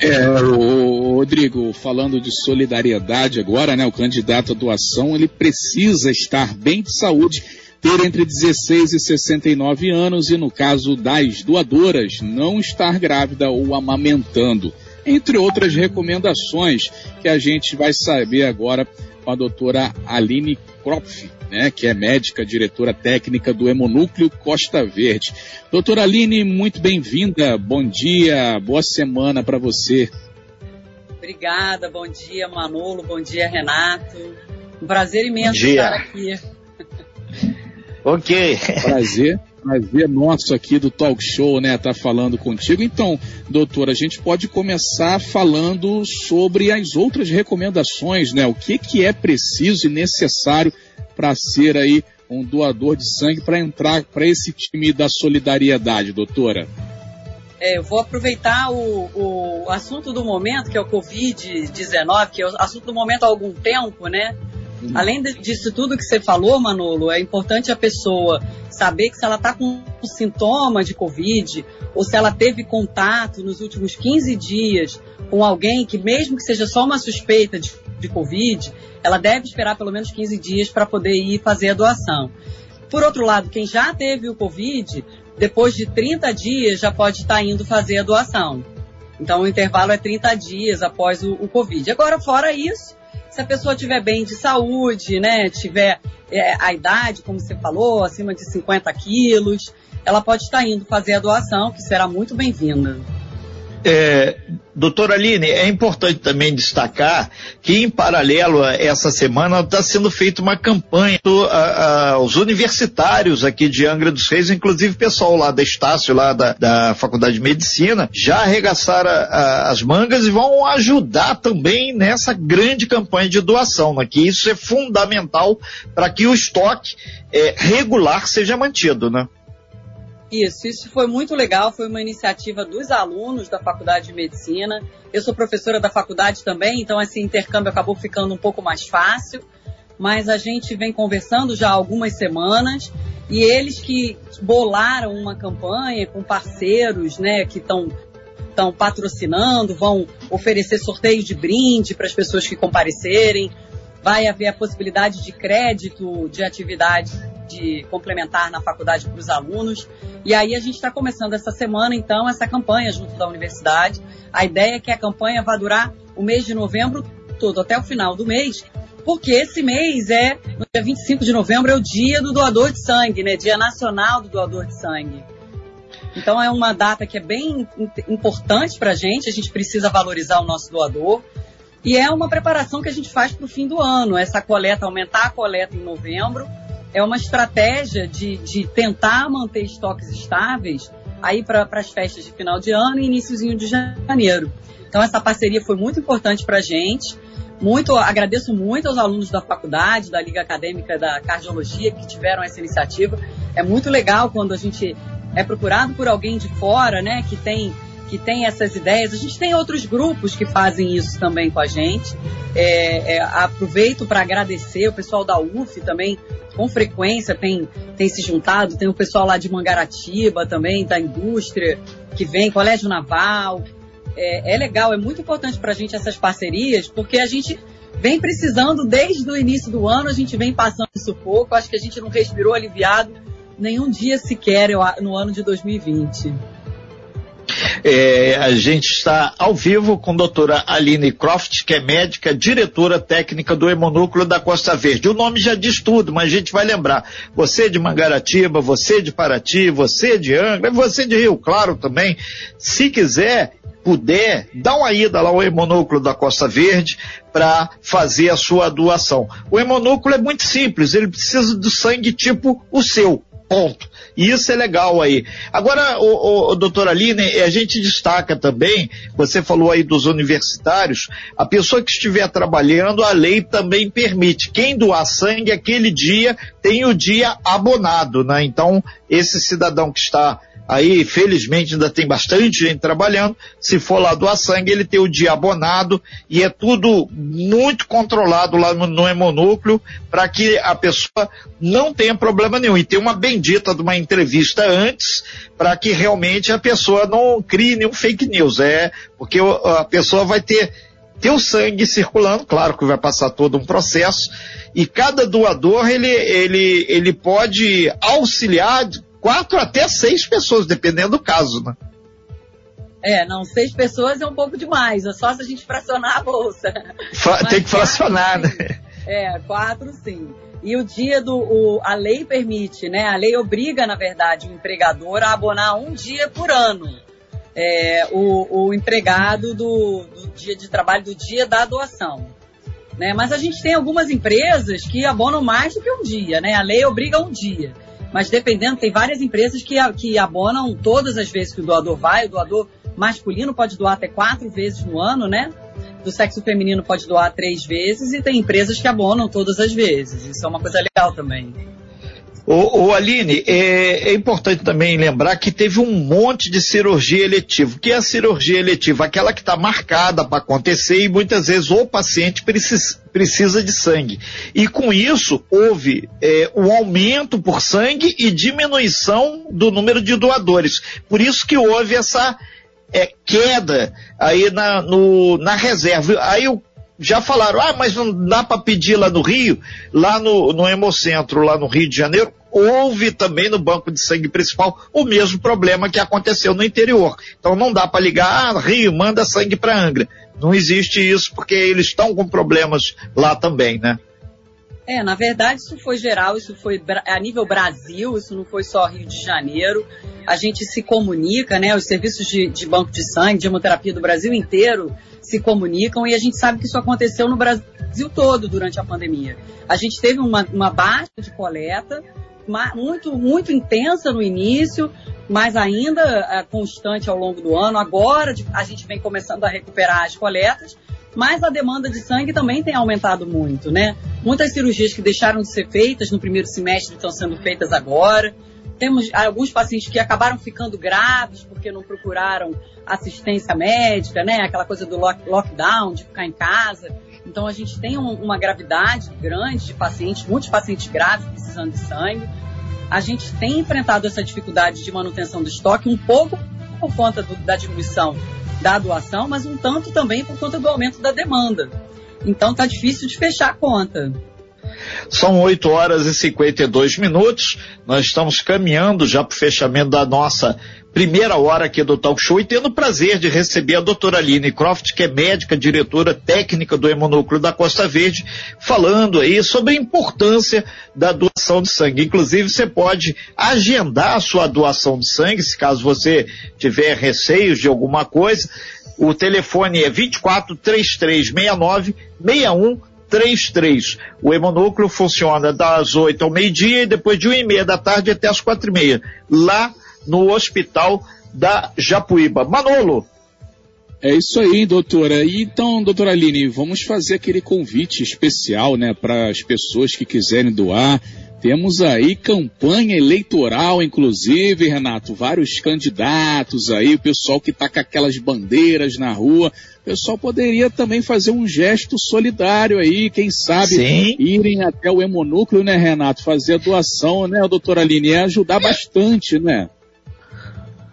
É, o Rodrigo, falando de solidariedade agora, né? O candidato à doação, ele precisa estar bem de saúde, ter entre 16 e 69 anos e, no caso das doadoras, não estar grávida ou amamentando. Entre outras recomendações que a gente vai saber agora com a doutora Aline Kropf, né, que é médica, diretora técnica do Hemonúcleo Costa Verde. Doutora Aline, muito bem-vinda, bom dia, boa semana para você. Obrigada, bom dia Manolo, bom dia Renato. Um prazer imenso estar aqui. ok. Prazer prazer nosso aqui do Talk Show, né, tá falando contigo. Então, doutora, a gente pode começar falando sobre as outras recomendações, né? O que que é preciso e necessário para ser aí um doador de sangue para entrar para esse time da solidariedade, doutora? É, eu vou aproveitar o, o assunto do momento, que é o Covid-19, que é o assunto do momento há algum tempo, né? Além disso tudo que você falou, Manolo, é importante a pessoa saber que se ela está com sintoma de Covid, ou se ela teve contato nos últimos 15 dias com alguém que, mesmo que seja só uma suspeita de, de Covid, ela deve esperar pelo menos 15 dias para poder ir fazer a doação. Por outro lado, quem já teve o Covid, depois de 30 dias já pode estar indo fazer a doação. Então o intervalo é 30 dias após o, o Covid. Agora, fora isso, se a pessoa tiver bem de saúde, né, tiver é, a idade, como você falou, acima de 50 quilos, ela pode estar indo fazer a doação, que será muito bem-vinda. É, doutora Aline, é importante também destacar que, em paralelo a essa semana, está sendo feita uma campanha aos universitários aqui de Angra dos Reis, inclusive pessoal lá da Estácio, lá da, da Faculdade de Medicina, já arregaçaram a, a, as mangas e vão ajudar também nessa grande campanha de doação, né, que isso é fundamental para que o estoque é, regular seja mantido, né? Isso, isso foi muito legal, foi uma iniciativa dos alunos da Faculdade de Medicina. Eu sou professora da faculdade também, então esse intercâmbio acabou ficando um pouco mais fácil. Mas a gente vem conversando já há algumas semanas e eles que bolaram uma campanha com parceiros, né, que estão patrocinando, vão oferecer sorteio de brinde para as pessoas que comparecerem. Vai haver a possibilidade de crédito de atividade de complementar na faculdade para os alunos. E aí a gente está começando essa semana, então, essa campanha junto da universidade. A ideia é que a campanha vá durar o mês de novembro todo, até o final do mês, porque esse mês é, no dia 25 de novembro, é o dia do doador de sangue, né? Dia nacional do doador de sangue. Então é uma data que é bem importante para a gente, a gente precisa valorizar o nosso doador. E é uma preparação que a gente faz para o fim do ano, essa coleta, aumentar a coleta em novembro é uma estratégia de, de tentar manter estoques estáveis aí para as festas de final de ano e iníciozinho de janeiro. Então essa parceria foi muito importante para a gente. Muito, agradeço muito aos alunos da faculdade, da Liga Acadêmica da Cardiologia que tiveram essa iniciativa. É muito legal quando a gente é procurado por alguém de fora, né, que tem que tem essas ideias. A gente tem outros grupos que fazem isso também com a gente. É, é, aproveito para agradecer o pessoal da UF também, com frequência tem, tem se juntado. Tem o pessoal lá de Mangaratiba também, da indústria, que vem, Colégio Naval. É, é legal, é muito importante para a gente essas parcerias, porque a gente vem precisando desde o início do ano, a gente vem passando sufoco. Acho que a gente não respirou aliviado nenhum dia sequer no ano de 2020. É, a gente está ao vivo com a doutora Aline Croft, que é médica, diretora técnica do Hemonúcleo da Costa Verde. O nome já diz tudo, mas a gente vai lembrar. Você de Mangaratiba, você de Paraty, você de Angra, você de Rio Claro também. Se quiser, puder, dá uma ida lá ao hemonúcleo da Costa Verde para fazer a sua doação. O hemonúcleo é muito simples, ele precisa do sangue tipo o seu, ponto. E isso é legal aí. Agora, o, o, doutora Aline, a gente destaca também, você falou aí dos universitários, a pessoa que estiver trabalhando, a lei também permite. Quem doar sangue aquele dia tem o dia abonado, né? Então, esse cidadão que está aí felizmente ainda tem bastante gente trabalhando, se for lá doar sangue, ele tem o dia abonado e é tudo muito controlado lá no, no hemonúcleo para que a pessoa não tenha problema nenhum. E tem uma bendita de uma entrevista antes para que realmente a pessoa não crie nenhum fake news. É porque a pessoa vai ter o sangue circulando, claro que vai passar todo um processo, e cada doador ele, ele, ele pode auxiliar quatro até seis pessoas, dependendo do caso, né? É, não, seis pessoas é um pouco demais, é só se a gente fracionar a bolsa. Tem que fracionar, quatro, né? É, quatro sim. E o dia do. O, a lei permite, né? A lei obriga, na verdade, o empregador a abonar um dia por ano. É, o, o empregado do, do dia de trabalho, do dia da doação. Né? Mas a gente tem algumas empresas que abonam mais do que um dia, né? A lei obriga um dia. Mas dependendo, tem várias empresas que, que abonam todas as vezes que o doador vai. O doador masculino pode doar até quatro vezes no ano, né? Do sexo feminino pode doar três vezes e tem empresas que abonam todas as vezes. Isso é uma coisa legal também. Ô, ô Aline, é, é, importante também lembrar que teve um monte de cirurgia eletiva. O que é a cirurgia eletiva? Aquela que está marcada para acontecer e muitas vezes o paciente precisa, precisa de sangue. E com isso houve é, um aumento por sangue e diminuição do número de doadores. Por isso que houve essa é, queda aí na, no, na reserva. Aí o já falaram, ah, mas não dá para pedir lá no Rio, lá no, no Hemocentro, lá no Rio de Janeiro, houve também no banco de sangue principal o mesmo problema que aconteceu no interior. Então não dá para ligar, ah, Rio, manda sangue para Angra. Não existe isso porque eles estão com problemas lá também, né? É, na verdade isso foi geral, isso foi a nível Brasil, isso não foi só Rio de Janeiro. A gente se comunica, né? Os serviços de, de banco de sangue, de hemoterapia do Brasil inteiro se comunicam e a gente sabe que isso aconteceu no Brasil todo durante a pandemia. A gente teve uma, uma baixa de coleta, muito, muito intensa no início, mas ainda é, constante ao longo do ano. Agora a gente vem começando a recuperar as coletas, mas a demanda de sangue também tem aumentado muito, né? Muitas cirurgias que deixaram de ser feitas no primeiro semestre estão sendo feitas agora. Temos alguns pacientes que acabaram ficando graves porque não procuraram assistência médica, né? Aquela coisa do lock, lockdown, de ficar em casa. Então a gente tem um, uma gravidade grande de pacientes, muitos pacientes graves precisando de sangue. A gente tem enfrentado essa dificuldade de manutenção do estoque um pouco por conta do, da diminuição da doação, mas um tanto também por conta do aumento da demanda. Então está difícil de fechar a conta. São 8 horas e 52 minutos. Nós estamos caminhando já para o fechamento da nossa primeira hora aqui do Talk Show e tendo o prazer de receber a doutora Aline Croft, que é médica, diretora técnica do Hemonúcleo da Costa Verde, falando aí sobre a importância da doação de sangue. Inclusive, você pode agendar a sua doação de sangue, se caso você tiver receios de alguma coisa. O telefone é 24 3369 61 33. O hemonúcleo funciona das 8 ao meio-dia e depois de 1 e meia da tarde até as quatro e meia. Lá no hospital da Japuíba. Manolo. É isso aí, doutora. Então, doutora Aline, vamos fazer aquele convite especial, né, para as pessoas que quiserem doar. Temos aí campanha eleitoral, inclusive, Renato, vários candidatos aí, o pessoal que está com aquelas bandeiras na rua. O pessoal poderia também fazer um gesto solidário aí, quem sabe Sim. irem até o hemonúcleo, né, Renato? Fazer a doação, né, doutora Aline? E ajudar bastante, né?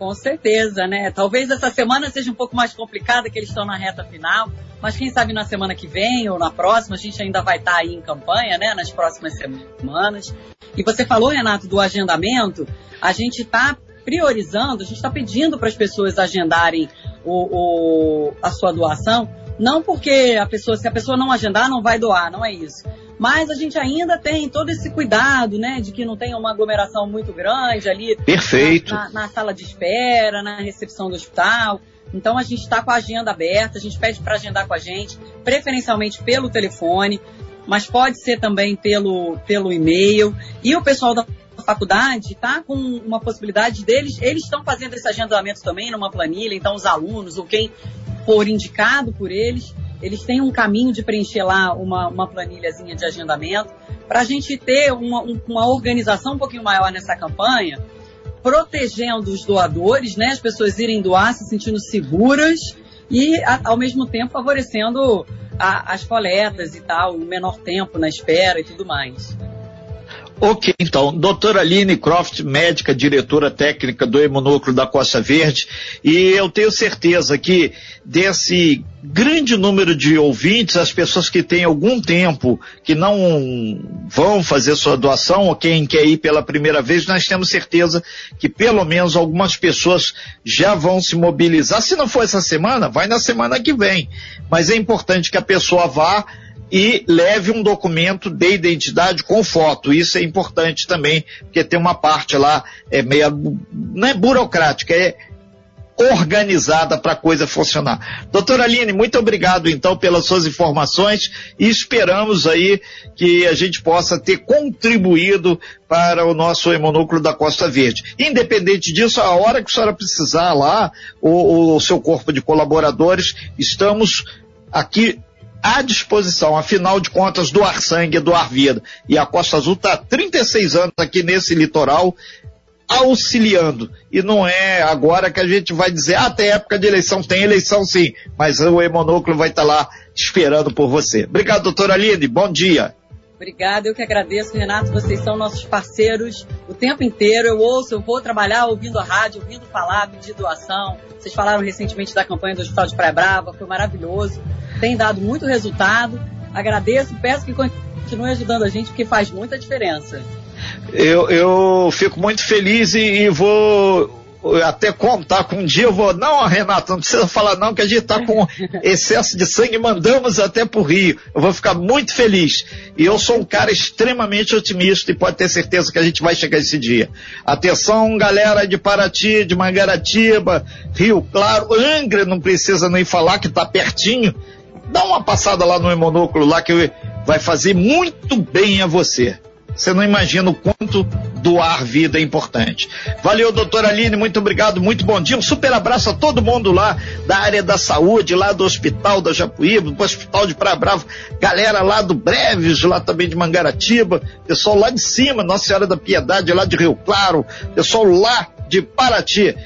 Com certeza, né? Talvez essa semana seja um pouco mais complicada, que eles estão na reta final, mas quem sabe na semana que vem ou na próxima, a gente ainda vai estar aí em campanha, né? Nas próximas semanas. E você falou, Renato, do agendamento, a gente está priorizando, a gente está pedindo para as pessoas agendarem o, o, a sua doação, não porque a pessoa, se a pessoa não agendar, não vai doar, não é isso mas a gente ainda tem todo esse cuidado, né, de que não tenha uma aglomeração muito grande ali Perfeito. Na, na, na sala de espera, na recepção do hospital. Então a gente está com a agenda aberta, a gente pede para agendar com a gente, preferencialmente pelo telefone, mas pode ser também pelo, pelo e-mail. E o pessoal da faculdade está com uma possibilidade deles, eles estão fazendo esse agendamento também numa planilha, então os alunos ou quem for indicado por eles eles têm um caminho de preencher lá uma, uma planilhazinha de agendamento para a gente ter uma, uma organização um pouquinho maior nessa campanha, protegendo os doadores, né? As pessoas irem doar se sentindo seguras e, a, ao mesmo tempo, favorecendo a, as coletas e tal, o menor tempo na espera e tudo mais. Ok, então, doutora Aline Croft, médica, diretora técnica do Hemonúcleo da Costa Verde, e eu tenho certeza que desse grande número de ouvintes, as pessoas que têm algum tempo, que não vão fazer sua doação, ou quem quer ir pela primeira vez, nós temos certeza que pelo menos algumas pessoas já vão se mobilizar. Se não for essa semana, vai na semana que vem. Mas é importante que a pessoa vá e leve um documento de identidade com foto. Isso é importante também, porque tem uma parte lá, é meia, não é burocrática, é organizada para a coisa funcionar. Doutora Aline, muito obrigado então pelas suas informações e esperamos aí que a gente possa ter contribuído para o nosso hemonúcleo da Costa Verde. Independente disso, a hora que a senhora precisar lá, o, o seu corpo de colaboradores, estamos aqui à disposição. Afinal de contas, doar sangue doar vida. E a Costa Azul está há 36 anos aqui nesse litoral auxiliando. E não é agora que a gente vai dizer, ah, tem época de eleição, tem eleição sim, mas o Hemonúcleo vai estar tá lá esperando por você. Obrigado, doutora Aline, bom dia. Obrigada, eu que agradeço, Renato. Vocês são nossos parceiros o tempo inteiro. Eu ouço, eu vou trabalhar ouvindo a rádio, ouvindo falar, pedir doação. Vocês falaram recentemente da campanha do Hospital de Praia Brava, foi maravilhoso tem dado muito resultado. Agradeço, peço que continue ajudando a gente, porque faz muita diferença. Eu, eu fico muito feliz e, e vou até contar com um dia eu vou, não, Renato, não precisa falar não, que a gente está com excesso de sangue, mandamos até para o Rio. Eu vou ficar muito feliz. E eu sou um cara extremamente otimista e pode ter certeza que a gente vai chegar esse dia. Atenção, galera de Paraty, de Mangaratiba, Rio Claro, Angra, não precisa nem falar que está pertinho dá uma passada lá no hemonúcleo lá que vai fazer muito bem a você. Você não imagina o quanto doar vida é importante. Valeu, doutora Aline, muito obrigado, muito bom dia. Um super abraço a todo mundo lá da área da saúde, lá do hospital da Japuíba, do hospital de Praia Brava, galera lá do Breves, lá também de Mangaratiba, pessoal lá de cima, Nossa Senhora da Piedade, lá de Rio Claro, pessoal lá de Paraty.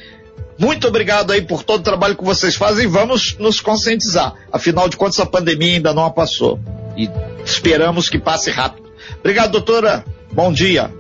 Muito obrigado aí por todo o trabalho que vocês fazem. Vamos nos conscientizar. Afinal de contas, a pandemia ainda não passou. E esperamos que passe rápido. Obrigado, doutora. Bom dia.